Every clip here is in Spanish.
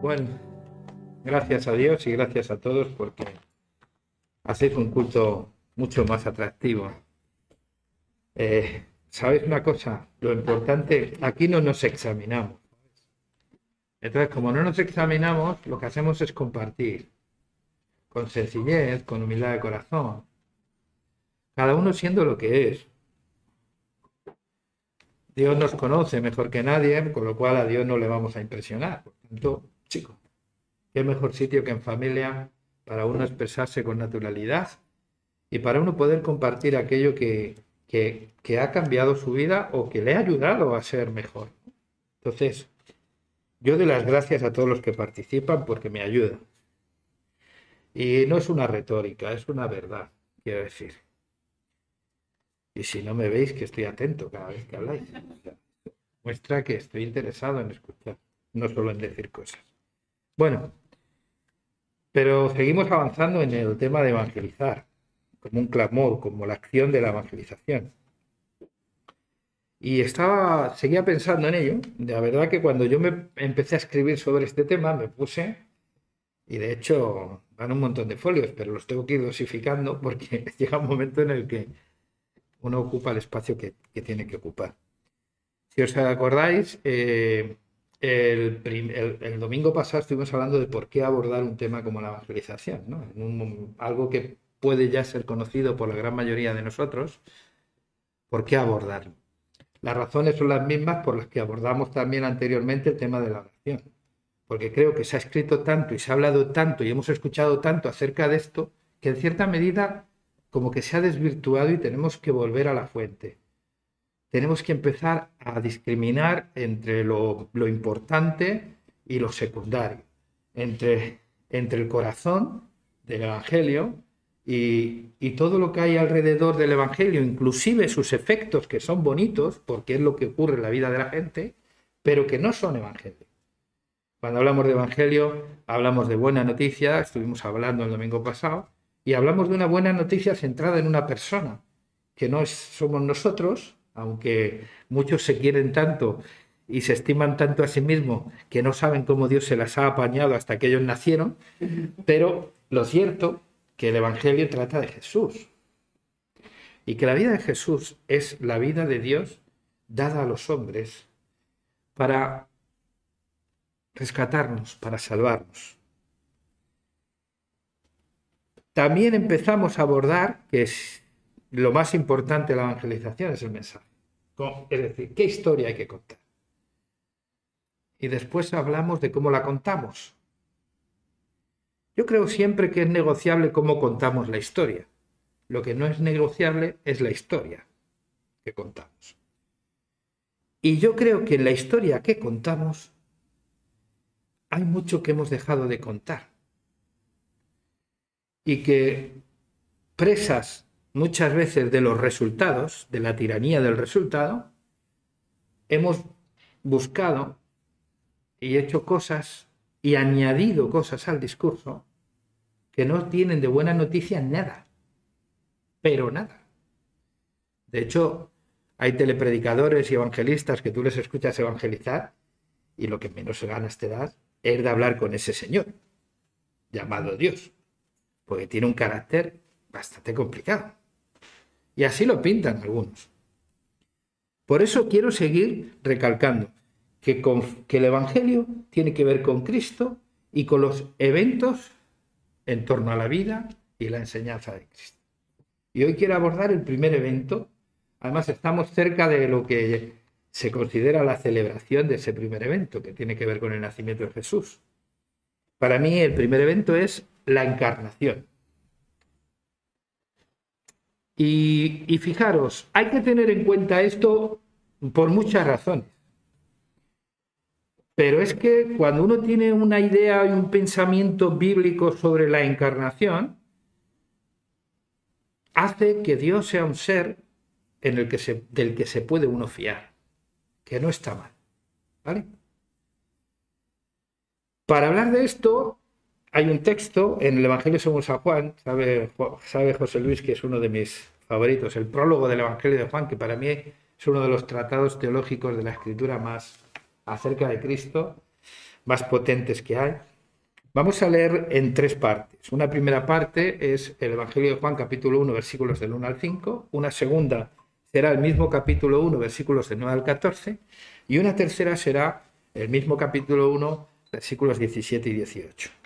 Bueno, gracias a Dios y gracias a todos porque hacéis un culto mucho más atractivo. Eh, ¿Sabéis una cosa? Lo importante, aquí no nos examinamos. Entonces, como no nos examinamos, lo que hacemos es compartir con sencillez, con humildad de corazón, cada uno siendo lo que es. Dios nos conoce mejor que nadie, con lo cual a Dios no le vamos a impresionar. Por tanto, chicos, qué mejor sitio que en familia para uno expresarse con naturalidad y para uno poder compartir aquello que, que, ha cambiado su vida o que le ha ayudado a ser mejor. Entonces, yo doy las gracias a todos los que participan porque me ayudan. Y no es una retórica, es una verdad, quiero decir. Y si no me veis, que estoy atento cada vez que habláis. Muestra que estoy interesado en escuchar, no solo en decir cosas. Bueno, pero seguimos avanzando en el tema de evangelizar, como un clamor, como la acción de la evangelización. Y estaba, seguía pensando en ello. La verdad que cuando yo me empecé a escribir sobre este tema, me puse, y de hecho van un montón de folios, pero los tengo que ir dosificando porque llega un momento en el que uno ocupa el espacio que, tiene que ocupar. Si os acordáis, eh, el, domingo pasado estuvimos hablando de por qué abordar un tema como la evangelización, ¿no? algo que puede ya ser conocido por la gran mayoría de nosotros, ¿por qué abordarlo? Las razones son las mismas por las que abordamos también anteriormente el tema de la oración, porque creo que se ha escrito tanto y se ha hablado tanto y hemos escuchado tanto acerca de esto que en cierta medida como que se ha desvirtuado y tenemos que volver a la fuente. Tenemos que empezar a discriminar entre lo, importante y lo secundario, entre, entre el corazón del Evangelio y, y, todo lo que hay alrededor del Evangelio, inclusive sus efectos que son bonitos, porque es lo que ocurre en la vida de la gente, pero que no son Evangelio. Cuando hablamos de Evangelio, hablamos de buena noticia, estuvimos hablando el domingo pasado, y hablamos de una buena noticia centrada en una persona, que no somos nosotros, aunque muchos se quieren tanto y se estiman tanto a sí mismos que no saben cómo Dios se las ha apañado hasta que ellos nacieron, pero lo cierto que el Evangelio trata de Jesús y que la vida de Jesús es la vida de Dios dada a los hombres para rescatarnos, para salvarnos. También empezamos a abordar, que es lo más importante de la evangelización, es el mensaje. Es decir, ¿qué historia hay que contar? Y después hablamos de cómo la contamos. Yo creo siempre que es negociable cómo contamos la historia. Lo que no es negociable es la historia que contamos. Y yo creo que en la historia que contamos hay mucho que hemos dejado de contar y que presas muchas veces de los resultados, de la tiranía del resultado, hemos buscado y hecho cosas y añadido cosas al discurso que no tienen de buena noticia nada, pero nada. De hecho, hay telepredicadores y evangelistas que tú les escuchas evangelizar y lo que menos ganas te das es de hablar con ese Señor, llamado Dios porque tiene un carácter bastante complicado. Y así lo pintan algunos. Por eso quiero seguir recalcando que, el Evangelio tiene que ver con Cristo y con los eventos en torno a la vida y la enseñanza de Cristo. Y hoy quiero abordar el primer evento. Además, estamos cerca de lo que se considera la celebración de ese primer evento, que tiene que ver con el nacimiento de Jesús. Para mí, el primer evento es la encarnación. Y, fijaros, hay que tener en cuenta esto por muchas razones. Pero es que cuando uno tiene una idea y un pensamiento bíblico sobre la encarnación, hace que Dios sea un ser en el que del que se puede uno fiar, que no está mal. ¿Vale? Para hablar de esto, hay un texto en el Evangelio según San Juan, sabe, sabe José Luis que es uno de mis favoritos, el prólogo del Evangelio de Juan, que para mí es uno de los tratados teológicos de la Escritura más acerca de Cristo, más potentes que hay. Vamos a leer en tres partes. Una primera parte es el Evangelio de Juan capítulo 1 versículos del 1 al 5, una segunda será el mismo capítulo 1 versículos del 9 al 14 y una tercera será el mismo capítulo 1 versículos 17 y 18.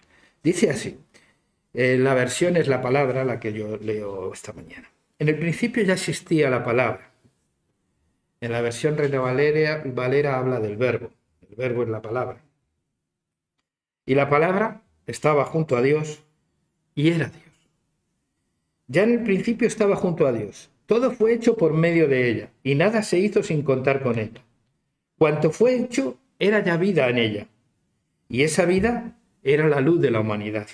Dice así, eh, la versión es la palabra, la que yo leo esta mañana. En el principio ya existía la palabra. En la versión Reina Valera, Valera habla del verbo. El verbo es la palabra. Y la palabra estaba junto a Dios y era Dios. Ya en el principio estaba junto a Dios. Todo fue hecho por medio de ella y nada se hizo sin contar con ella. Cuanto fue hecho era ya vida en ella. Y esa vida era la luz de la humanidad.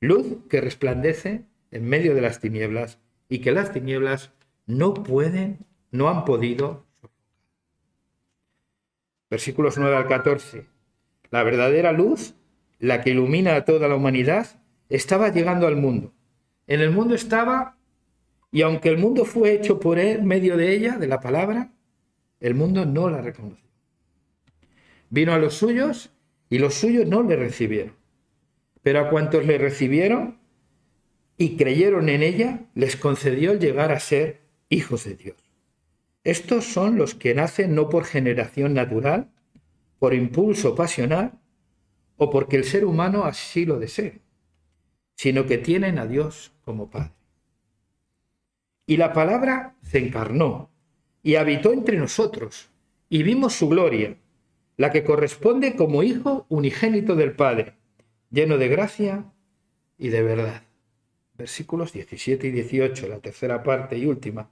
Luz que resplandece en medio de las tinieblas y que las tinieblas no pueden, no han podido. Versículos 9 al 14. La verdadera luz, la que ilumina a toda la humanidad, estaba llegando al mundo. En el mundo estaba, y aunque el mundo fue hecho por él, medio de ella, de la palabra, el mundo no la reconoció. Vino a los suyos y los suyos no le recibieron. Pero a cuantos le recibieron y creyeron en ella, les concedió llegar a ser hijos de Dios. Estos son los que nacen no por generación natural, por impulso pasional o porque el ser humano así lo desee, sino que tienen a Dios como Padre. Y la palabra se encarnó y habitó entre nosotros y vimos su gloria, la que corresponde como Hijo unigénito del Padre lleno de gracia y de verdad. Versículos 17 y 18, la tercera parte y última.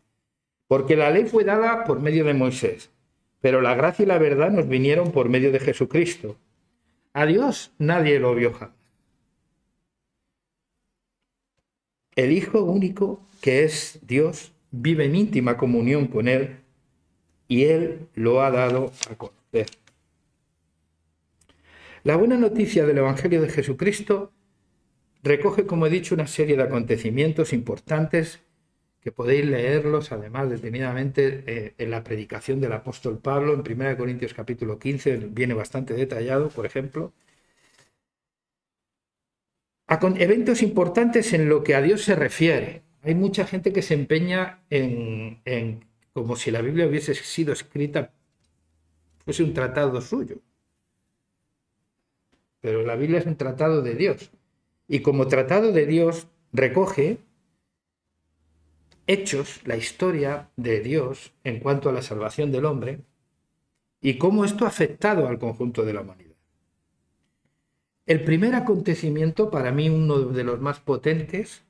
Porque la ley fue dada por medio de Moisés, pero la gracia y la verdad nos vinieron por medio de Jesucristo. A Dios nadie lo vio jamás. El Hijo único, que es Dios, vive en íntima comunión con Él y Él lo ha dado a conocer. La buena noticia del Evangelio de Jesucristo recoge, como he dicho, una serie de acontecimientos importantes que podéis leerlos además detenidamente eh, en la predicación del apóstol Pablo en 1 Corintios capítulo 15, viene bastante detallado, por ejemplo. eventos importantes en lo que a Dios se refiere. Hay mucha gente que se empeña en como si la Biblia hubiese sido escrita, fuese un tratado suyo pero la Biblia es un tratado de Dios. Y como tratado de Dios recoge hechos, la historia de Dios en cuanto a la salvación del hombre y cómo esto ha afectado al conjunto de la humanidad. El primer acontecimiento, para mí uno de los más potentes,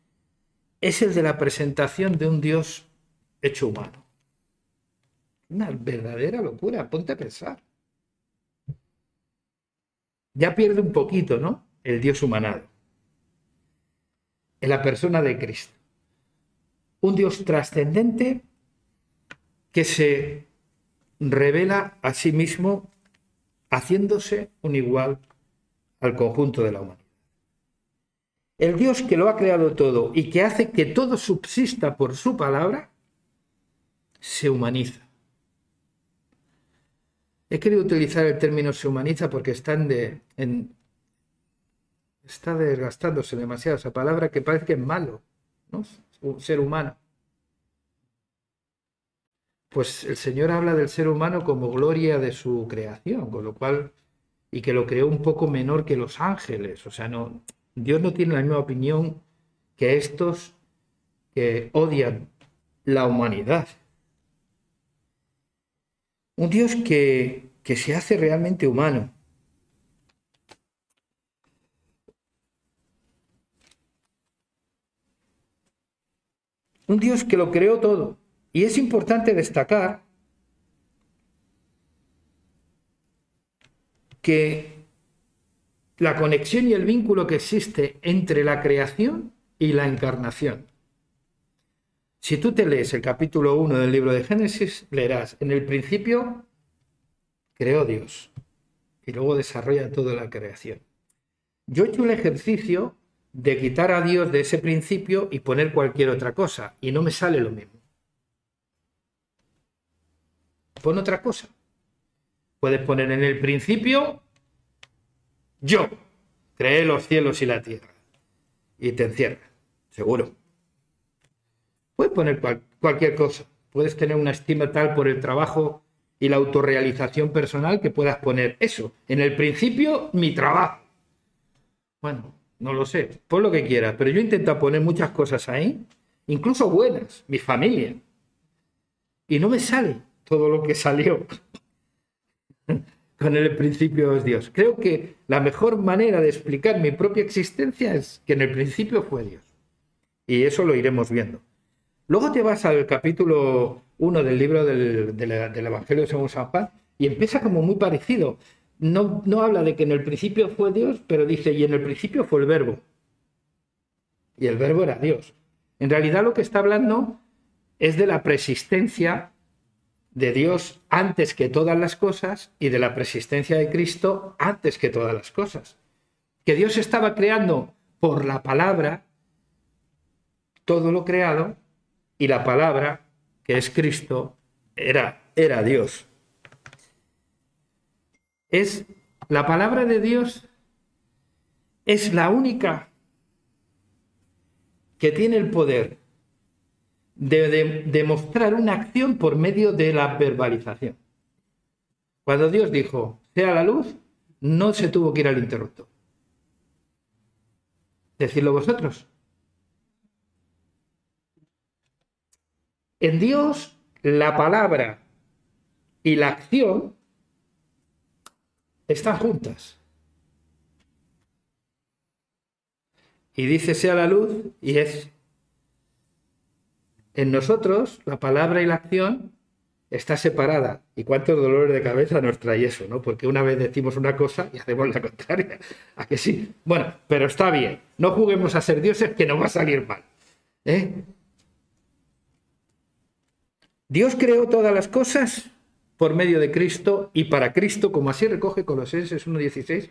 es el de la presentación de un Dios hecho humano. Una verdadera locura, ponte a pensar ya pierde un poquito, ¿no? El Dios humanado. En la persona de Cristo. Un Dios trascendente que se revela a sí mismo haciéndose un igual al conjunto de la humanidad. El Dios que lo ha creado todo y que hace que todo subsista por su palabra, se humaniza. He querido utilizar el término se humaniza porque están de, está desgastándose demasiado esa palabra que parece que es malo, ¿no? Ser humano. Pues el Señor habla del ser humano como gloria de su creación, con lo cual, y que lo creó un poco menor que los ángeles. O sea, no, Dios no tiene la misma opinión que estos que odian la humanidad. Un Dios que, que se hace realmente humano. Un Dios que lo creó todo. Y es importante destacar que la conexión y el vínculo que existe entre la creación y la encarnación. Si tú te lees el capítulo 1 del libro de Génesis, leerás, en el principio creó Dios y luego desarrolla toda la creación. Yo he hecho el ejercicio de quitar a Dios de ese principio y poner cualquier otra cosa y no me sale lo mismo. Pon otra cosa. Puedes poner en el principio Yo creé los cielos y la tierra. Y te encierra, seguro. Puedes poner cualquier cosa. Puedes tener una estima tal por el trabajo y la autorrealización personal que puedas poner eso. En el principio, mi trabajo. Bueno, no lo sé, pon lo que quieras, pero yo intento poner muchas cosas ahí, incluso buenas, mi familia. Y no me sale todo lo que salió con el principio es Dios. Creo que la mejor manera de explicar mi propia existencia es que en el principio fue Dios. Y eso lo iremos viendo. Luego te vas al capítulo 1 del libro del, del, Evangelio según San Juan y empieza como muy parecido. No, no habla de que en el principio fue Dios, pero dice, y en el principio fue el verbo. Y el verbo era Dios. En realidad lo que está hablando es de la persistencia de Dios antes que todas las cosas y de la persistencia de Cristo antes que todas las cosas. Que Dios estaba creando por la palabra todo lo creado y la palabra, que es Cristo, era, era Dios. Es la palabra de Dios es la única que tiene el poder de demostrar una acción por medio de la verbalización. Cuando Dios dijo, sea la luz, no se tuvo que ir al interruptor. Decidlo vosotros. En Dios, la palabra y la acción están juntas. Y dice sea la luz y es. En nosotros, la palabra y la acción está separada. ¿Y cuántos dolores de cabeza nos trae eso, no? Porque una vez decimos una cosa y hacemos la contraria. ¿A que sí? Bueno, pero está bien. No juguemos a ser dioses que nos va a salir mal. ¿eh? Dios creó todas las cosas por medio de Cristo y para Cristo, como así recoge Colosenses 1.16,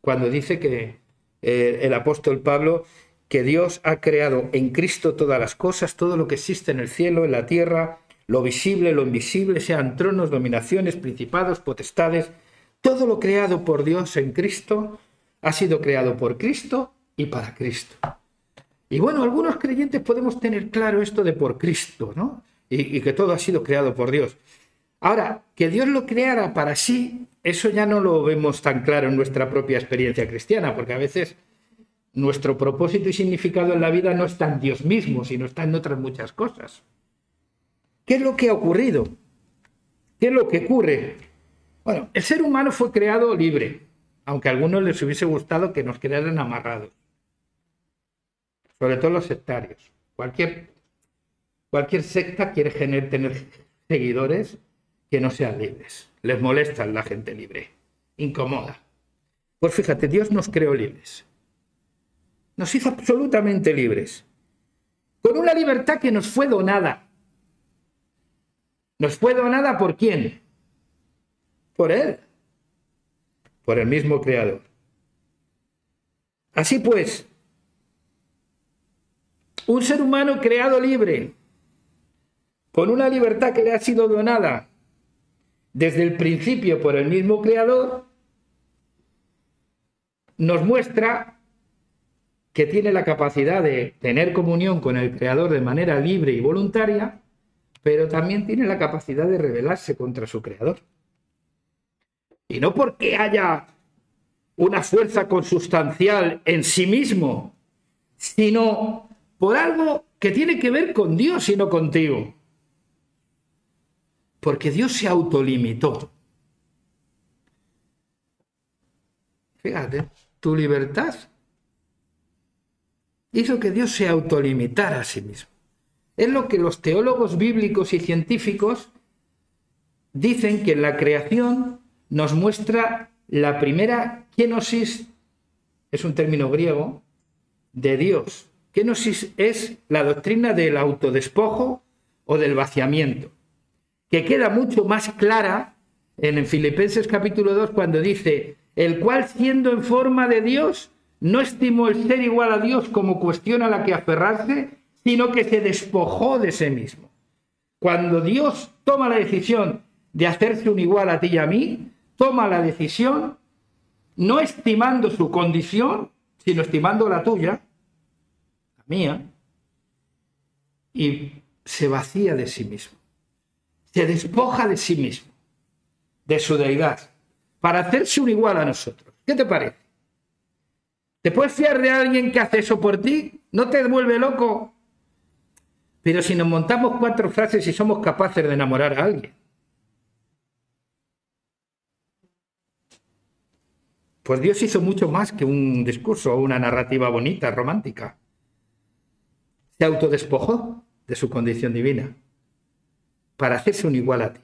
cuando dice que eh, el apóstol Pablo, que Dios ha creado en Cristo todas las cosas, todo lo que existe en el cielo, en la tierra, lo visible, lo invisible, sean tronos, dominaciones, principados, potestades, todo lo creado por Dios en Cristo ha sido creado por Cristo y para Cristo. Y bueno, algunos creyentes podemos tener claro esto de por Cristo, ¿no? Y, que todo ha sido creado por Dios. Ahora, que Dios lo creara para sí, eso ya no lo vemos tan claro en nuestra propia experiencia cristiana, porque a veces nuestro propósito y significado en la vida no está en Dios mismo, sino está en otras muchas cosas. ¿Qué es lo que ha ocurrido? ¿Qué es lo que ocurre? Bueno, el ser humano fue creado libre, aunque a algunos les hubiese gustado que nos crearan amarrados. Sobre todo los sectarios. Cualquier Cualquier secta quiere tener seguidores que no sean libres. Les molesta la gente libre. Incomoda. Pues fíjate, Dios nos creó libres. Nos hizo absolutamente libres. Con una libertad que nos fue donada. ¿Nos fue donada por quién? Por Él. Por el mismo Creador. Así pues, un ser humano creado libre con una libertad que le ha sido donada desde el principio por el mismo Creador, nos muestra que tiene la capacidad de tener comunión con el Creador de manera libre y voluntaria, pero también tiene la capacidad de rebelarse contra su Creador. Y no porque haya una fuerza consustancial en sí mismo, sino por algo que tiene que ver con Dios y no contigo. Porque Dios se autolimitó. Fíjate, tu libertad hizo que Dios se autolimitara a sí mismo. Es lo que los teólogos bíblicos y científicos dicen que la creación nos muestra la primera kenosis, es un término griego, de Dios. Kenosis es la doctrina del autodespojo o del vaciamiento que queda mucho más clara en Filipenses capítulo 2 cuando dice, el cual siendo en forma de Dios, no estimó el ser igual a Dios como cuestión a la que aferrarse, sino que se despojó de sí mismo. Cuando Dios toma la decisión de hacerse un igual a ti y a mí, toma la decisión no estimando su condición, sino estimando la tuya, la mía, y se vacía de sí mismo, se despoja de sí mismo, de su deidad, para hacerse un igual a nosotros. ¿Qué te parece? ¿Te puedes fiar de alguien que hace eso por ti? ¿No te vuelve loco? Pero si nos montamos cuatro frases y somos capaces de enamorar a alguien. Pues Dios hizo mucho más que un discurso o una narrativa bonita, romántica. Se autodespojó de su condición divina para hacerse un igual a ti.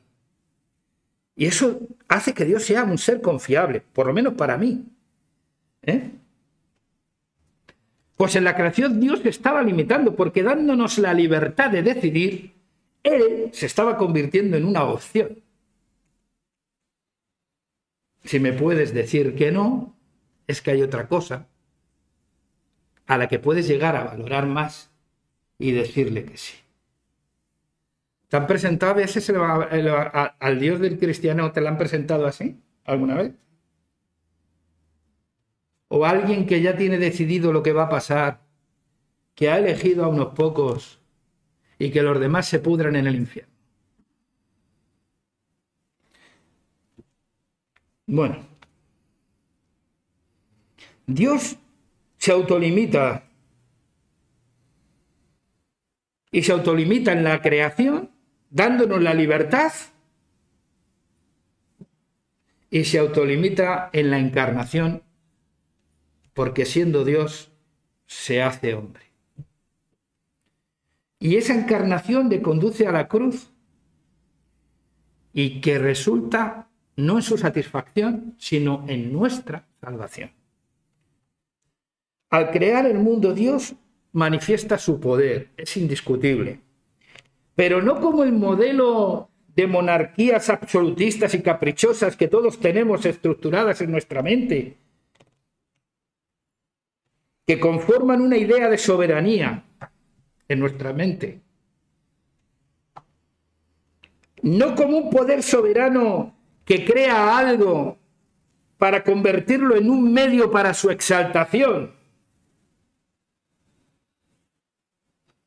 Y eso hace que Dios sea un ser confiable, por lo menos para mí. ¿Eh? Pues en la creación Dios estaba limitando, porque dándonos la libertad de decidir, Él se estaba convirtiendo en una opción. Si me puedes decir que no, es que hay otra cosa a la que puedes llegar a valorar más y decirle que sí. ¿Te han presentado a veces al Dios del cristiano, te lo han presentado así alguna vez? o alguien que ya tiene decidido lo que va a pasar, que ha elegido a unos pocos y que los demás se pudran en el infierno. Bueno, Dios se autolimita y se autolimita en la creación, dándonos la libertad, y se autolimita en la encarnación, porque siendo Dios se hace hombre. Y esa encarnación le conduce a la cruz y que resulta no en su satisfacción, sino en nuestra salvación. Al crear el mundo Dios manifiesta su poder, es indiscutible, pero no como el modelo de monarquías absolutistas y caprichosas que todos tenemos estructuradas en nuestra mente, que conforman una idea de soberanía en nuestra mente. No como un poder soberano que crea algo para convertirlo en un medio para su exaltación.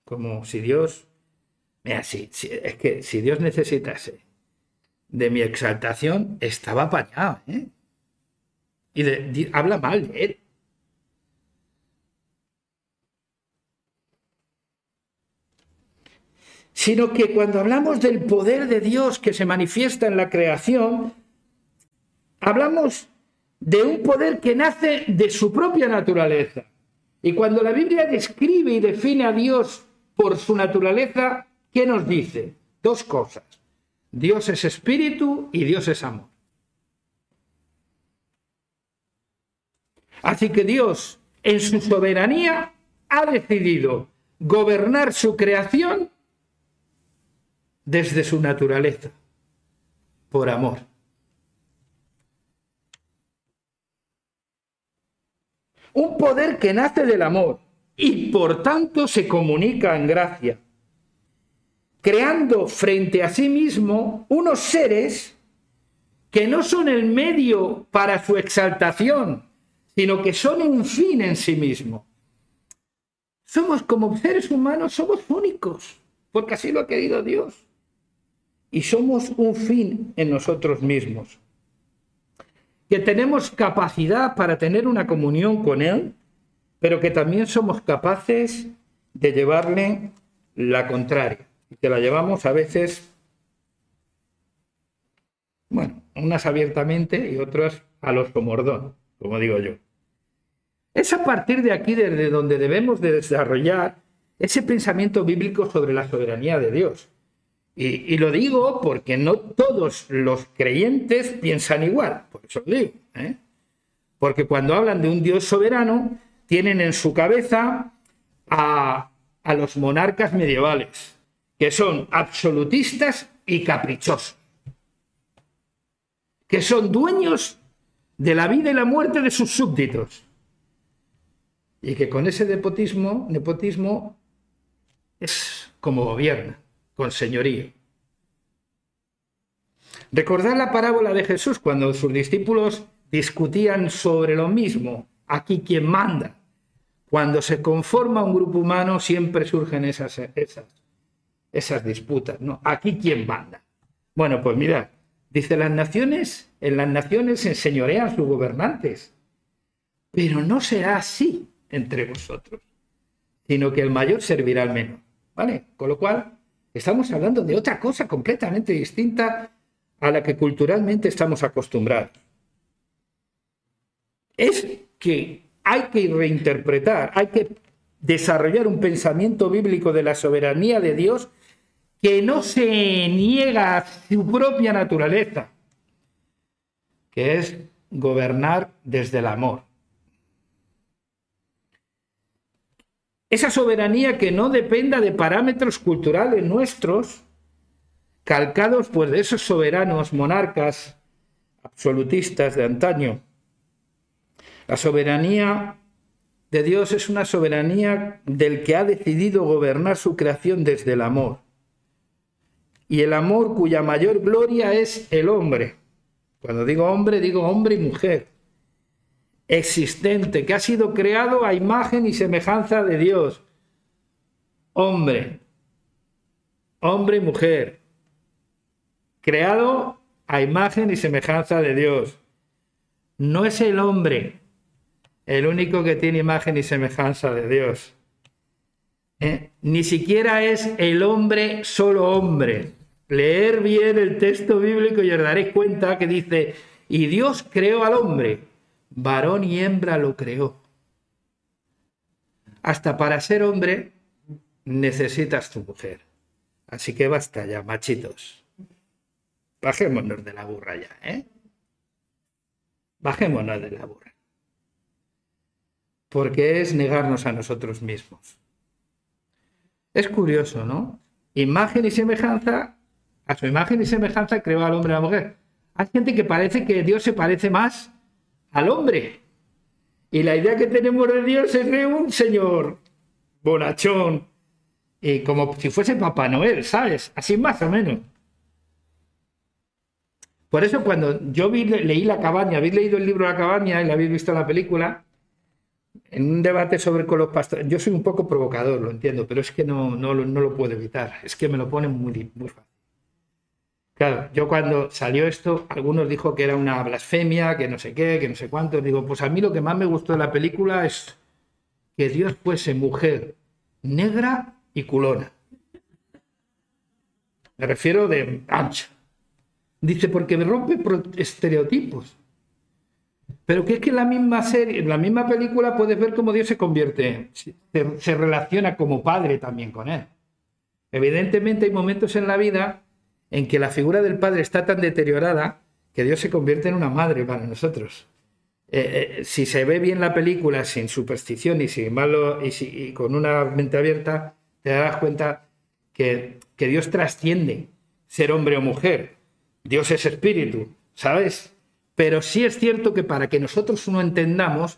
Como si Dios, mira, si, es que si Dios necesitase de mi exaltación, estaba apañado, ¿eh? Y habla mal de él. sino que cuando hablamos del poder de Dios que se manifiesta en la creación, hablamos de un poder que nace de su propia naturaleza. Y cuando la Biblia describe y define a Dios por su naturaleza, ¿qué nos dice? Dos cosas. Dios es espíritu y Dios es amor. Así que Dios, en su soberanía, ha decidido gobernar su creación desde su naturaleza, por amor. Un poder que nace del amor y por tanto se comunica en gracia, creando frente a sí mismo unos seres que no son el medio para su exaltación, sino que son un fin en sí mismo. Somos como seres humanos, somos únicos, porque así lo ha querido Dios y somos un fin en nosotros mismos. Que tenemos capacidad para tener una comunión con Él, pero que también somos capaces de llevarle la contraria. Que la llevamos a veces, bueno, unas abiertamente y otras a los comordón, como digo yo. Es a partir de aquí desde donde debemos de desarrollar ese pensamiento bíblico sobre la soberanía de Dios y, lo digo porque no todos los creyentes piensan igual, por eso lo digo. ¿eh? Porque cuando hablan de un Dios soberano, tienen en su cabeza a los monarcas medievales, que son absolutistas y caprichosos, que son dueños de la vida y la muerte de sus súbditos, y que con ese nepotismo, nepotismo es como gobierna con señorío. Recordad la parábola de Jesús cuando sus discípulos discutían sobre lo mismo. Aquí quien manda. Cuando se conforma un grupo humano siempre surgen esas, esas, esas disputas. ¿no? Aquí quien manda. Bueno, pues mira, dice las naciones, en las naciones se enseñorean sus gobernantes, pero no será así entre vosotros, sino que el mayor servirá al menor. ¿Vale? Con lo cual, estamos hablando de otra cosa completamente distinta a la que culturalmente estamos acostumbrados. Es que hay que reinterpretar, hay que desarrollar un pensamiento bíblico de la soberanía de Dios que no se niega a su propia naturaleza, que es gobernar desde el amor. Esa soberanía que no dependa de parámetros culturales nuestros, calcados pues de esos soberanos monarcas absolutistas de antaño. La soberanía de Dios es una soberanía del que ha decidido gobernar su creación desde el amor y el amor cuya mayor gloria es el hombre. Cuando digo hombre, digo hombre y mujer. Existente, que ha sido creado a imagen y semejanza de Dios. Hombre. Hombre y mujer. Creado a imagen y semejanza de Dios. No es el hombre el único que tiene imagen y semejanza de Dios. ¿eh? Ni siquiera es el hombre solo hombre. Leer bien el texto bíblico y os daréis cuenta que dice, y Dios creó al hombre, varón y hembra lo creó. Hasta para ser hombre necesitas tu mujer. Así que basta ya, machitos. Bajémonos de la burra ya, ¿eh? Bajémonos de la burra. Porque es negarnos a nosotros mismos. Es curioso, ¿no? Imagen y semejanza, a su imagen y semejanza creó al hombre y a la mujer. Hay gente que parece que Dios se parece más al hombre. Y la idea que tenemos de Dios es de un señor bonachón, y como si fuese Papá Noel, ¿sabes? Así más o menos. Por eso cuando yo leí La cabaña, habéis leído el libro La cabaña y la habéis visto la película, en un debate sobre con los pastores, yo soy un poco provocador, lo entiendo, pero es que no, no, no lo puedo evitar, es que me lo ponen muy, muy fácil. Claro, yo cuando salió esto, algunos dijo que era una blasfemia, que no sé qué, que no sé cuánto. Digo, pues a mí lo que más me gustó de la película es que Dios fuese mujer negra y culona. Me refiero de ancha. Dice, porque me rompe estereotipos. Pero que es que en la misma serie, en la misma película puedes ver cómo Dios se convierte, se, se relaciona como padre también con él. Evidentemente hay momentos en la vida en que la figura del padre está tan deteriorada que Dios se convierte en una madre para nosotros. Eh, eh, si se ve bien la película sin superstición y sin malo y, y, con una mente abierta, te darás cuenta que, que Dios trasciende ser hombre o mujer. Dios es espíritu, ¿sabes? Pero sí es cierto que para que nosotros no entendamos,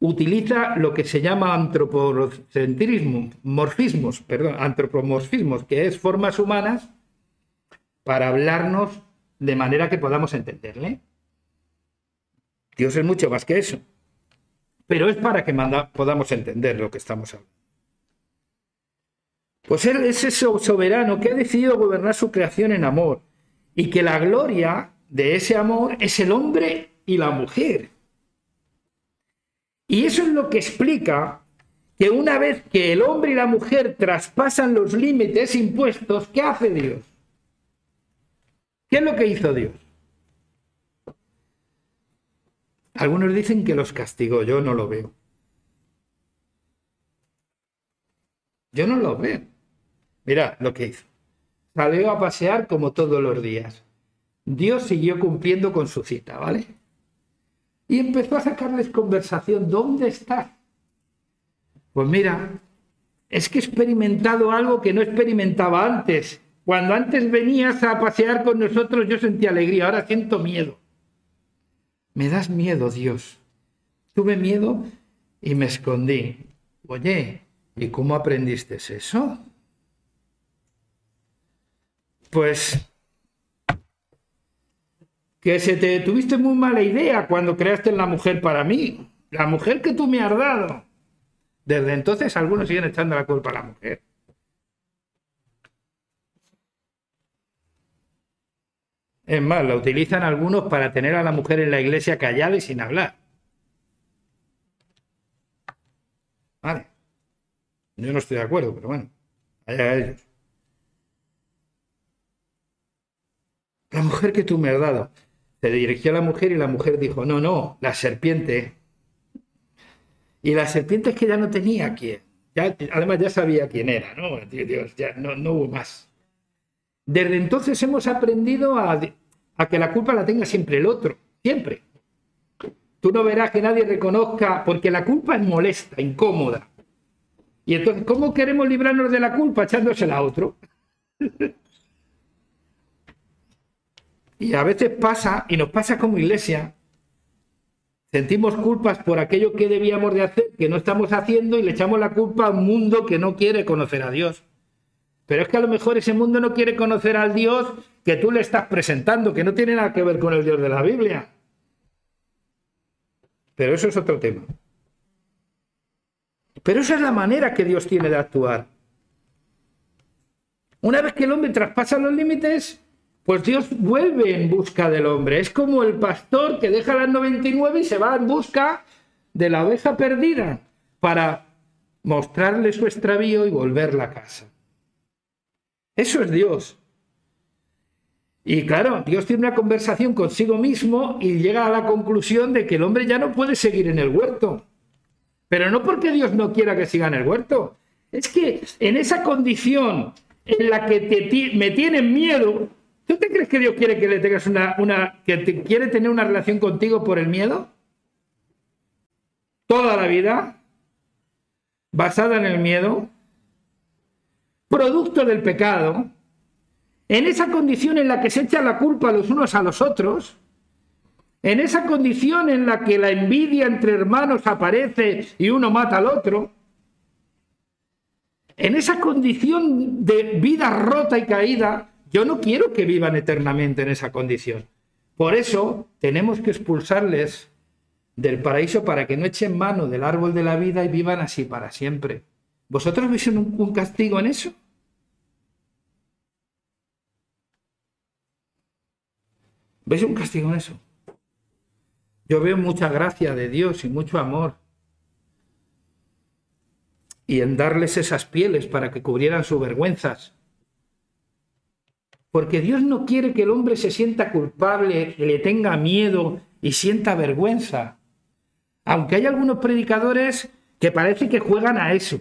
utiliza lo que se llama antropocentrismo, morfismos, perdón, antropomorfismos, que es formas humanas para hablarnos de manera que podamos entenderle. Dios es mucho más que eso. Pero es para que podamos entender lo que estamos hablando. Pues Él es ese soberano que ha decidido gobernar su creación en amor y que la gloria de ese amor es el hombre y la mujer. Y eso es lo que explica que una vez que el hombre y la mujer traspasan los límites impuestos, ¿qué hace Dios? ¿Qué es lo que hizo Dios? Algunos dicen que los castigó, yo no lo veo. Yo no lo veo. Mira lo que hizo. Salió a pasear como todos los días. Dios siguió cumpliendo con su cita, ¿vale? Y empezó a sacarles conversación. ¿Dónde estás? Pues mira, es que he experimentado algo que no experimentaba antes. Cuando antes venías a pasear con nosotros yo sentía alegría, ahora siento miedo. Me das miedo, Dios. Tuve miedo y me escondí. Oye, ¿y cómo aprendiste eso? Pues que se te tuviste muy mala idea cuando creaste la mujer para mí, la mujer que tú me has dado. Desde entonces algunos siguen echando la culpa a la mujer. Es más, la utilizan algunos para tener a la mujer en la iglesia callada y sin hablar. Vale. Yo no estoy de acuerdo, pero bueno, allá ellos. La mujer que tú me has dado. Se dirigió a la mujer y la mujer dijo, no, no, la serpiente. Y la serpiente es que ya no tenía quién. Además ya sabía quién era, ¿no? Dios, ya no, no hubo más. Desde entonces hemos aprendido a, a que la culpa la tenga siempre el otro, siempre. Tú no verás que nadie reconozca, porque la culpa es molesta, incómoda. Y entonces, ¿cómo queremos librarnos de la culpa echándosela a otro? Y a veces pasa, y nos pasa como iglesia, sentimos culpas por aquello que debíamos de hacer, que no estamos haciendo, y le echamos la culpa a un mundo que no quiere conocer a Dios. Pero es que a lo mejor ese mundo no quiere conocer al Dios que tú le estás presentando, que no tiene nada que ver con el Dios de la Biblia. Pero eso es otro tema. Pero esa es la manera que Dios tiene de actuar. Una vez que el hombre traspasa los límites, pues Dios vuelve en busca del hombre. Es como el pastor que deja las 99 y se va en busca de la oveja perdida para mostrarle su extravío y volverla a casa. Eso es Dios. Y claro, Dios tiene una conversación consigo mismo y llega a la conclusión de que el hombre ya no puede seguir en el huerto. Pero no porque Dios no quiera que siga en el huerto. Es que en esa condición en la que me tienen miedo, ¿Tú te crees que Dios quiere que le tengas una, una que te, quiere tener una relación contigo por el miedo? Toda la vida, basada en el miedo, producto del pecado, en esa condición en la que se echa la culpa los unos a los otros, en esa condición en la que la envidia entre hermanos aparece y uno mata al otro, en esa condición de vida rota y caída, yo no quiero que vivan eternamente en esa condición. Por eso tenemos que expulsarles del paraíso para que no echen mano del árbol de la vida y vivan así para siempre. ¿Vosotros veis un, castigo en eso? ¿Veis un castigo en eso? Yo veo mucha gracia de Dios y mucho amor. Y en darles esas pieles para que cubrieran sus vergüenzas porque Dios no quiere que el hombre se sienta culpable, le tenga miedo y sienta vergüenza. Aunque hay algunos predicadores que parece que juegan a eso,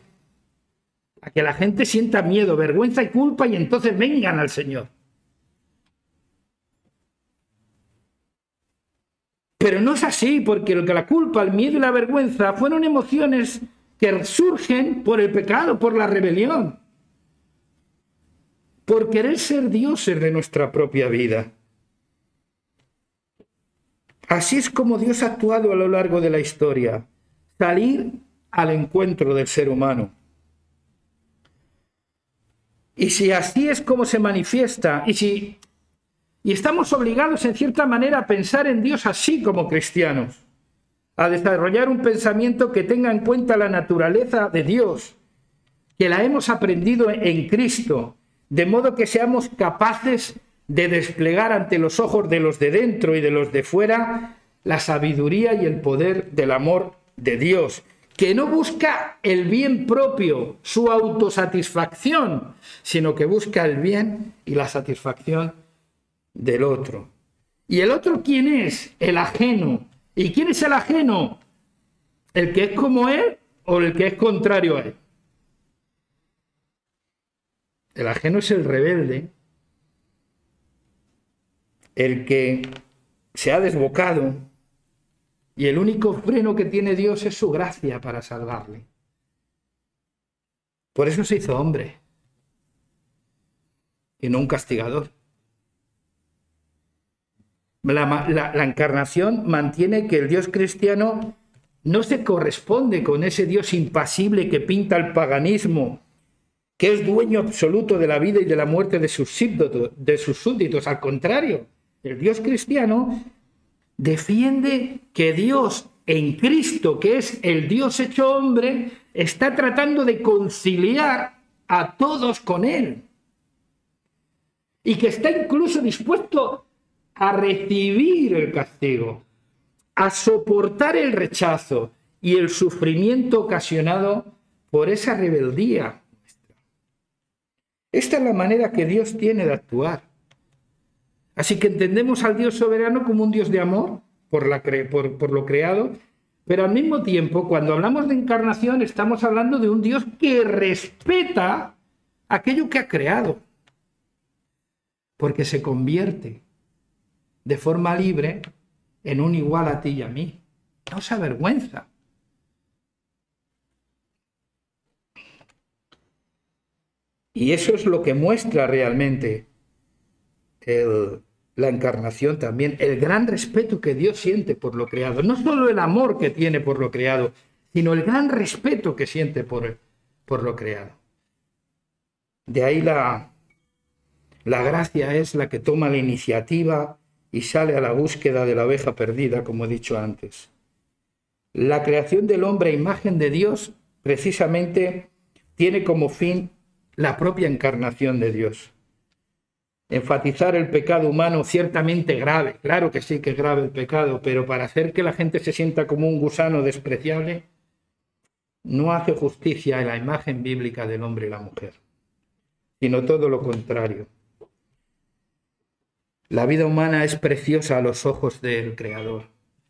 que la gente sienta miedo, vergüenza y culpa y entonces vengan al Señor. Pero no es así, porque la culpa, el miedo y la vergüenza fueron emociones que surgen por el pecado, por la rebelión por querer ser dioses de nuestra propia vida. Así es como Dios ha actuado a lo largo de la historia, salir al encuentro del ser humano. Y si así es como se manifiesta, y si y estamos obligados en cierta manera a pensar en Dios así como cristianos, a desarrollar un pensamiento que tenga en cuenta la naturaleza de Dios, que la hemos aprendido en Cristo de modo que seamos capaces de desplegar ante los ojos de los de dentro y de los de fuera la sabiduría y el poder del amor de Dios, que no busca el bien propio, su autosatisfacción, sino que busca el bien y la satisfacción del otro. ¿Y el otro quién es? El ajeno. ¿Y quién es el ajeno? ¿El que es como él o el que es contrario a él? El ajeno es el rebelde, el que se ha desbocado y el único freno que tiene Dios es su gracia para salvarle. Por eso se hizo hombre y no un castigador. La, encarnación mantiene que el Dios cristiano no se corresponde con ese Dios impasible que pinta el paganismo que es dueño absoluto de la vida y de la muerte de sus de sus súbditos. Al contrario, El Dios cristiano defiende que Dios en Cristo, que es el Dios hecho hombre, está tratando de conciliar a todos con Él. Y que está incluso dispuesto a recibir el castigo, a soportar el rechazo y el sufrimiento ocasionado por esa rebeldía. Esta es la manera que Dios tiene de actuar. Así que entendemos al Dios soberano como un Dios de amor por, lo creado, pero al mismo tiempo, cuando hablamos de encarnación, estamos hablando de un Dios que respeta aquello que ha creado, porque se convierte de forma libre en un igual a ti y a mí. No se avergüenza. Y eso es lo que muestra realmente la encarnación también, el gran respeto que Dios siente por lo creado. No solo el amor que tiene por lo creado, sino el gran respeto que siente por, por lo creado. De ahí la, la gracia es la que toma la iniciativa y sale a la búsqueda de la oveja perdida, como he dicho antes. La creación del hombre a imagen de Dios precisamente tiene como fin la propia encarnación de Dios. Enfatizar el pecado humano ciertamente grave, claro que sí que es grave el pecado, pero para hacer que la gente se sienta como un gusano despreciable, no hace justicia a la imagen bíblica del hombre y la mujer, sino todo lo contrario. La vida humana es preciosa a los ojos del Creador,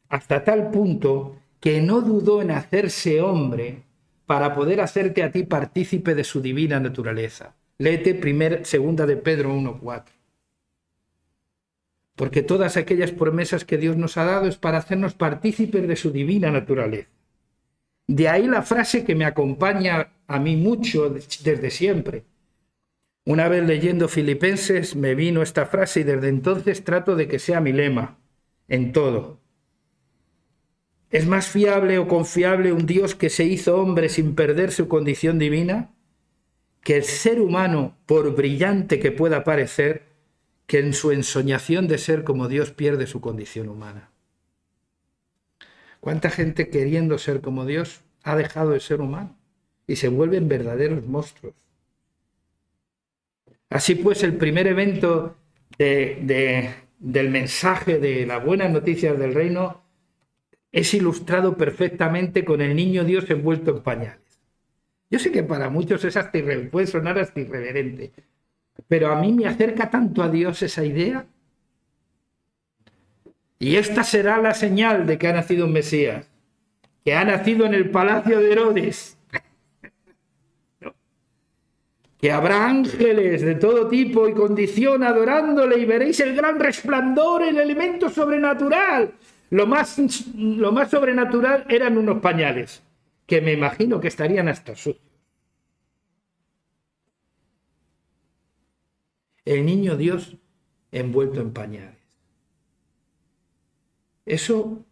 hasta tal punto que no dudó en hacerse hombre para poder hacerte a ti partícipe de su divina naturaleza. Léete segunda de Pedro 1.4. Porque todas aquellas promesas que Dios nos ha dado es para hacernos partícipes de su divina naturaleza. De ahí la frase que me acompaña a mí mucho desde siempre. Una vez leyendo Filipenses me vino esta frase y desde entonces trato de que sea mi lema en todo. ¿Es más fiable o confiable un Dios que se hizo hombre sin perder su condición divina que el ser humano, por brillante que pueda parecer, que en su ensoñación de ser como Dios pierde su condición humana? ¿Cuánta gente queriendo ser como Dios ha dejado de ser humano y se vuelven verdaderos monstruos? Así pues, el primer evento del mensaje de las buenas noticias del reino es ilustrado perfectamente con el niño Dios envuelto en pañales. Yo sé que para muchos es hasta puede sonar hasta irreverente, pero a mí me acerca tanto a Dios esa idea. Y esta será la señal de que ha nacido un Mesías, que ha nacido en el palacio de Herodes, que habrá ángeles de todo tipo y condición adorándole y veréis el gran resplandor, el elemento sobrenatural. Lo más, lo más sobrenatural eran unos pañales, que me imagino que estarían hasta sucios. El niño Dios envuelto en pañales. Eso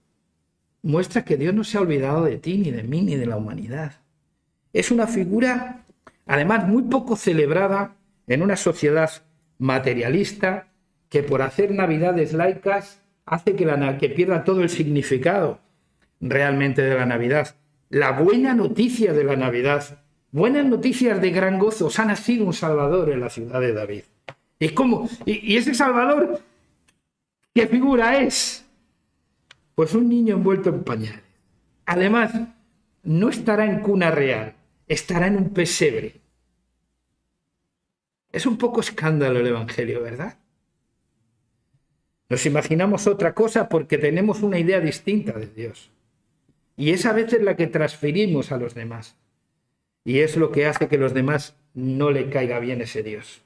muestra que Dios no se ha olvidado de ti, ni de mí, ni de la humanidad. Es una figura, además, muy poco celebrada en una sociedad materialista que por hacer navidades laicas hace que, la, que pierda todo el significado realmente de la Navidad. La buena noticia de la Navidad, buenas noticias de gran gozo, os ha nacido un Salvador en la ciudad de David. ¿Y, cómo? ¿Y, y ese Salvador qué figura es? Pues un niño envuelto en pañales. Además, no estará en cuna real, estará en un pesebre. Es un poco escándalo el Evangelio, ¿verdad? Nos imaginamos otra cosa porque tenemos una idea distinta de Dios. Y es a veces la que transferimos a los demás. Y es lo que hace que los demás no le caiga bien ese Dios.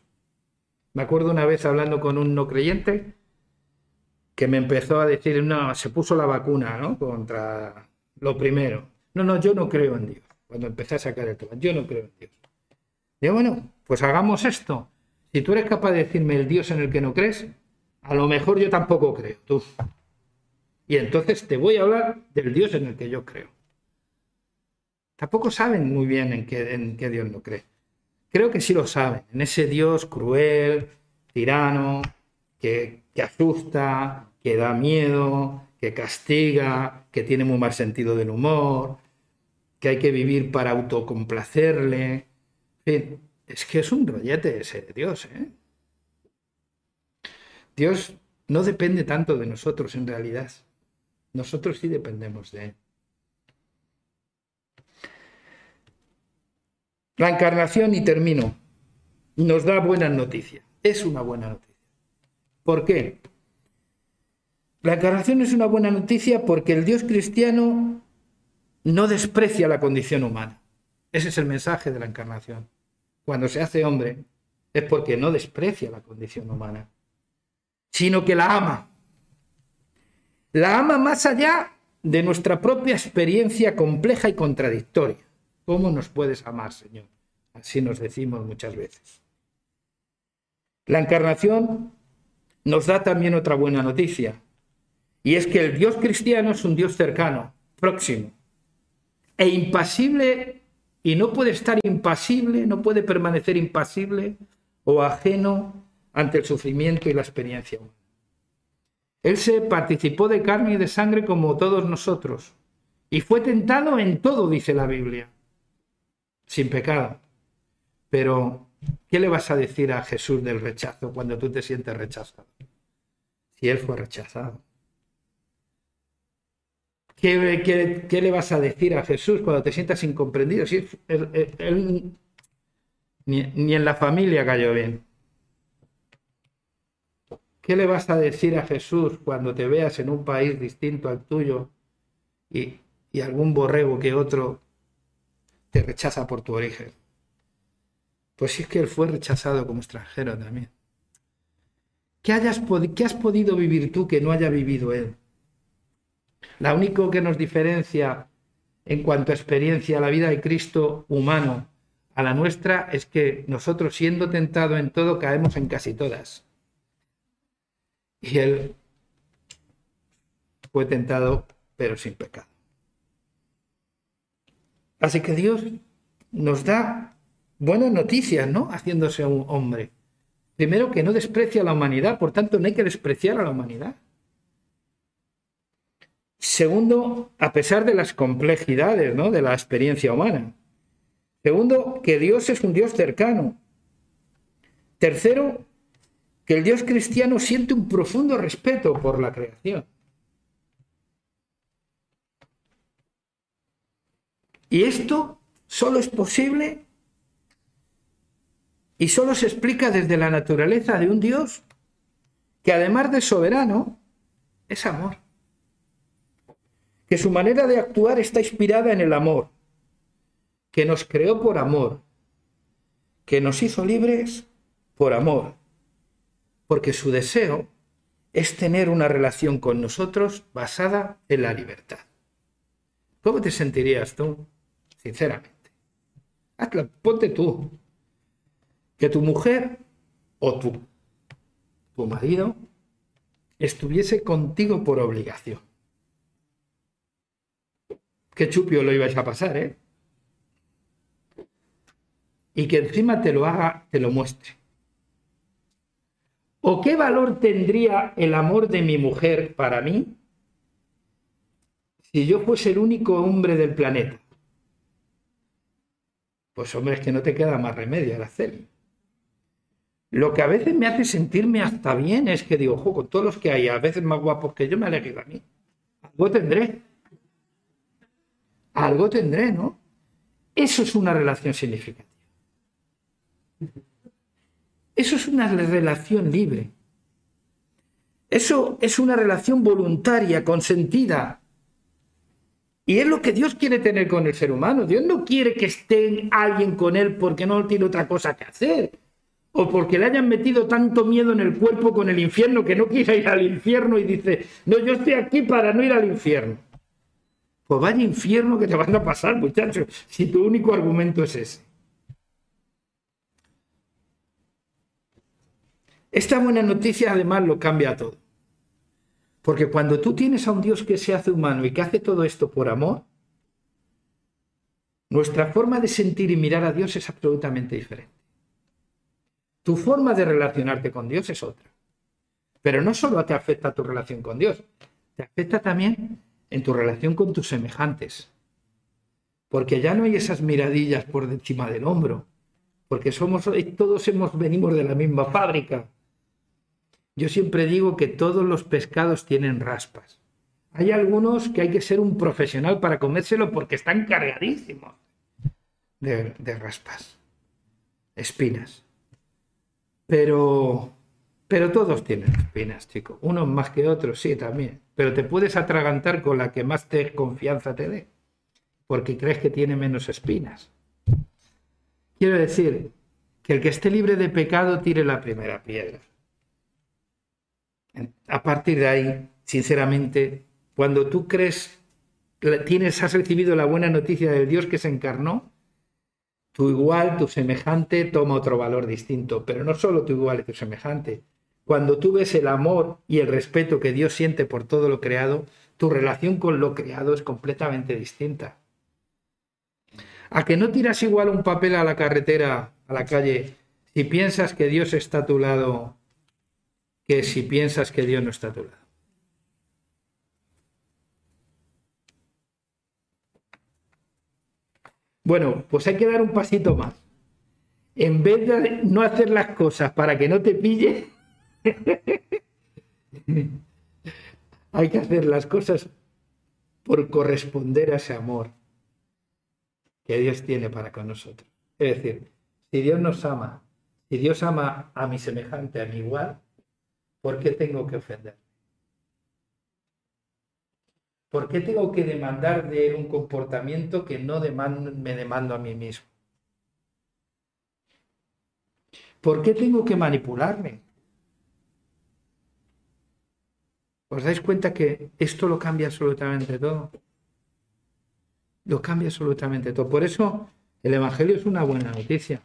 Me acuerdo una vez hablando con un no creyente que me empezó a decir, no, se puso la vacuna, ¿no? Contra lo primero. No, no, yo no creo en Dios. Cuando empecé a sacar el tema, yo no creo en Dios. Digo, bueno, pues hagamos esto. Si tú eres capaz de decirme el Dios en el que no crees, a lo mejor yo tampoco creo, tú. Y entonces te voy a hablar del Dios en el que yo creo. Tampoco saben muy bien en qué, en Dios no cree. Creo que sí lo saben, en ese Dios cruel, tirano, que, asusta, que da miedo, que castiga, que tiene muy mal sentido del humor, que hay que vivir para autocomplacerle. es que es un rollete ese Dios. ¿eh? Dios no depende tanto de nosotros en realidad. Nosotros sí dependemos de Él. La encarnación, y termino, nos da buenas noticias. Es una buena noticia. ¿Por qué? La encarnación es una buena noticia porque el Dios cristiano no desprecia la condición humana. Ese es el mensaje de la encarnación. Cuando se hace hombre es porque no desprecia la condición humana, sino que la ama. La ama más allá de nuestra propia experiencia compleja y contradictoria. ¿Cómo nos puedes amar, Señor? Así nos decimos muchas veces. La encarnación nos da también otra buena noticia, y es que el Dios cristiano es un Dios cercano, próximo, e impasible, y no puede estar impasible, no puede permanecer impasible o ajeno ante el sufrimiento y la experiencia Él se participó de carne y de sangre como todos nosotros, y fue tentado en todo, dice la Biblia, sin pecado. Pero, ¿qué le vas a decir a Jesús del rechazo cuando tú te sientes rechazado? Si Él fue rechazado. ¿Qué, le vas a decir a Jesús cuando te sientas incomprendido? Si él, ni, ni, en la familia cayó bien. ¿Qué le vas a decir a Jesús cuando te veas en un país distinto al tuyo y, algún borrego que otro te rechaza por tu origen? Pues si es que él fue rechazado como extranjero también. ¿Qué, hayas, ¿Qué has podido vivir tú que no haya vivido él? La único que nos diferencia en cuanto a experiencia la vida de Cristo humano a la nuestra es que nosotros siendo tentados en todo caemos en casi todas. Y él fue tentado pero sin pecado. Así que Dios nos da buenas noticias, ¿no? Haciéndose un hombre. Primero que no desprecia a la humanidad, por tanto no hay que despreciar a la humanidad. Segundo, a pesar de las complejidades ¿no? de la experiencia humana. Segundo, que Dios es un Dios cercano. Tercero, que el Dios cristiano siente un profundo respeto por la creación. Y esto solo es posible y solo se explica desde la naturaleza de un Dios que además de soberano, es amor. Que su manera de actuar está inspirada en el amor, que nos creó por amor, que nos hizo libres por amor, porque su deseo es tener una relación con nosotros basada en la libertad. ¿Cómo te sentirías tú, sinceramente? Hazlo, ponte tú que tu mujer o tu, tu marido estuviese contigo por obligación. Qué chupio lo ibas a pasar, ¿eh? Y que encima te lo haga, te lo muestre. ¿O qué valor tendría el amor de mi mujer para mí si yo fuese el único hombre del planeta? Pues hombre, es que no te queda más remedio al hacerlo. Lo que a veces me hace sentirme hasta bien es que digo, ojo, con todos los que hay, a veces más guapos que yo, me alegro a mí. Algo tendré. Algo tendré, ¿no? Eso es una relación significativa. Eso es una relación libre. Eso es una relación voluntaria, consentida. Y es lo que Dios quiere tener con el ser humano. Dios no quiere que esté alguien con él porque no tiene otra cosa que hacer o porque le hayan metido tanto miedo en el cuerpo con el infierno que no quiera ir al infierno y dice, no, yo estoy aquí para no ir al infierno. Pues vaya infierno que te van a pasar, muchachos, si tu único argumento es ese. Esta buena noticia además lo cambia todo. Porque cuando tú tienes a un Dios que se hace humano y que hace todo esto por amor, nuestra forma de sentir y mirar a Dios es absolutamente diferente. Tu forma de relacionarte con Dios es otra. Pero no solo te afecta tu relación con Dios, te afecta también en tu relación con tus semejantes. Porque ya no hay esas miradillas por encima del hombro, porque somos todos hemos venimos de la misma fábrica. Yo siempre digo que todos los pescados tienen raspas. Hay algunos que hay que ser un profesional para comérselo porque están cargadísimos de, raspas, espinas. Pero, pero todos tienen espinas, chicos. Unos más que otros, sí, también. Pero te puedes atragantar con la que más te confianza te dé, porque crees que tiene menos espinas. Quiero decir que el que esté libre de pecado tire la primera piedra. A partir de ahí, sinceramente, cuando tú crees, tienes, has recibido la buena noticia del Dios que se encarnó, tu igual, tu semejante toma otro valor distinto, pero no solo tu igual y tu semejante. Cuando tú ves el amor y el respeto que Dios siente por todo lo creado, tu relación con lo creado es completamente distinta. A que no tiras igual un papel a la carretera, a la calle, si piensas que Dios está a tu lado, que si piensas que Dios no está a tu lado. Bueno, pues hay que dar un pasito más. En vez de no hacer las cosas para que no te pille, hay que hacer las cosas por corresponder a ese amor que Dios tiene para con nosotros. Es decir, si Dios nos ama, si Dios ama a mi semejante, a mi igual, ¿por qué tengo que ofender? ¿Por qué tengo que demandar de él un comportamiento que no me demando a mí mismo? ¿Por qué tengo que manipularme? ¿Os dais cuenta que esto lo cambia absolutamente todo? Lo cambia absolutamente todo. Por eso el Evangelio es una buena noticia.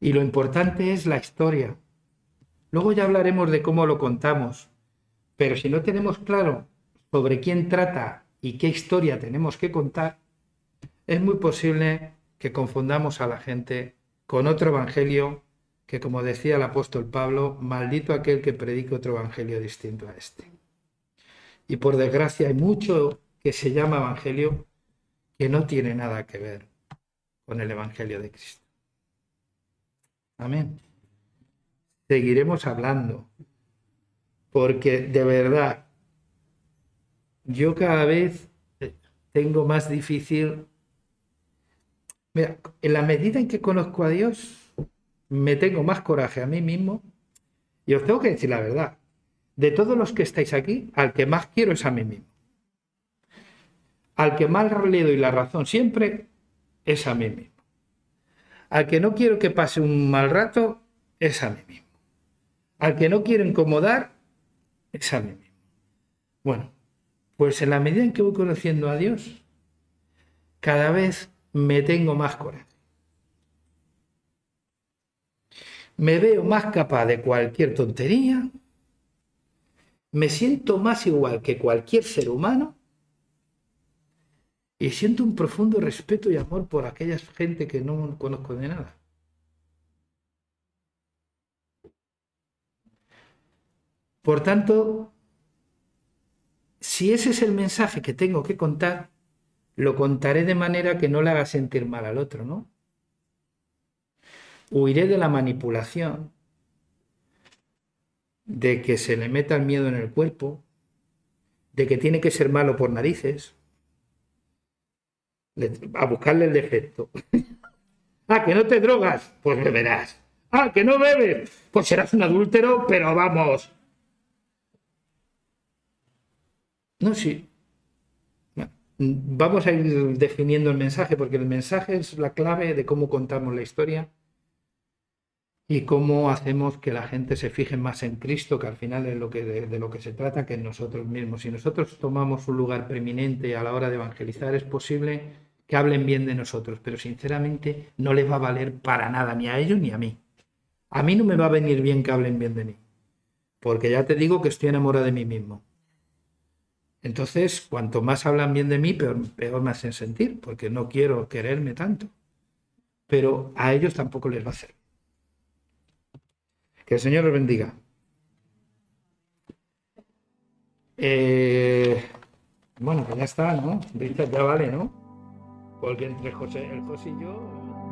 Y lo importante es la historia. Luego ya hablaremos de cómo lo contamos. Pero si no tenemos claro sobre quién trata y qué historia tenemos que contar, es muy posible que confundamos a la gente con otro evangelio que, como decía el apóstol Pablo, maldito aquel que predique otro evangelio distinto a este. Y por desgracia hay mucho que se llama evangelio que no tiene nada que ver con el evangelio de Cristo. Amén. Seguiremos hablando, porque de verdad yo cada vez eh, tengo más difícil. Mira, en la medida en que conozco a Dios, me tengo más coraje a mí mismo. Y os tengo que decir la verdad. De todos los que estáis aquí, al que más quiero es a mí mismo. Al que más le doy la razón siempre es a mí mismo. Al que no quiero que pase un mal rato es a mí mismo. Al que no quiero incomodar es a mí mismo. Bueno, pues en la medida en que voy conociendo a Dios, cada vez me tengo más coraje. Me veo más capaz de cualquier tontería, me siento más igual que cualquier ser humano y siento un profundo respeto y amor por aquella gente que no conozco de nada. Por tanto, si ese es el mensaje que tengo que contar, lo contaré de manera que no le haga sentir mal al otro, ¿no? Huiré de la manipulación, de que se le meta el miedo en el cuerpo, de que tiene que ser malo por narices, a buscarle el defecto. ah, que no te drogas, pues beberás. Ah, que no bebes, pues serás un adúltero, pero vamos, No, sí. Vamos a ir definiendo el mensaje, porque el mensaje es la clave de cómo contamos la historia y cómo hacemos que la gente se fije más en Cristo, que al final es lo que, de, lo que se trata, que en nosotros mismos. Si nosotros tomamos un lugar preeminente a la hora de evangelizar, es posible que hablen bien de nosotros, pero sinceramente no les va a valer para nada, ni a ellos ni a mí. A mí no me va a venir bien que hablen bien de mí, porque ya te digo que estoy enamorado de mí mismo. Entonces, cuanto más hablan bien de mí, peor, me hacen sentir, porque no quiero quererme tanto. Pero a ellos tampoco les va a hacer. Que el Señor los bendiga. Eh, bueno, pues ya está, ¿no? Ya vale, ¿no? Porque entre José, el José y yo...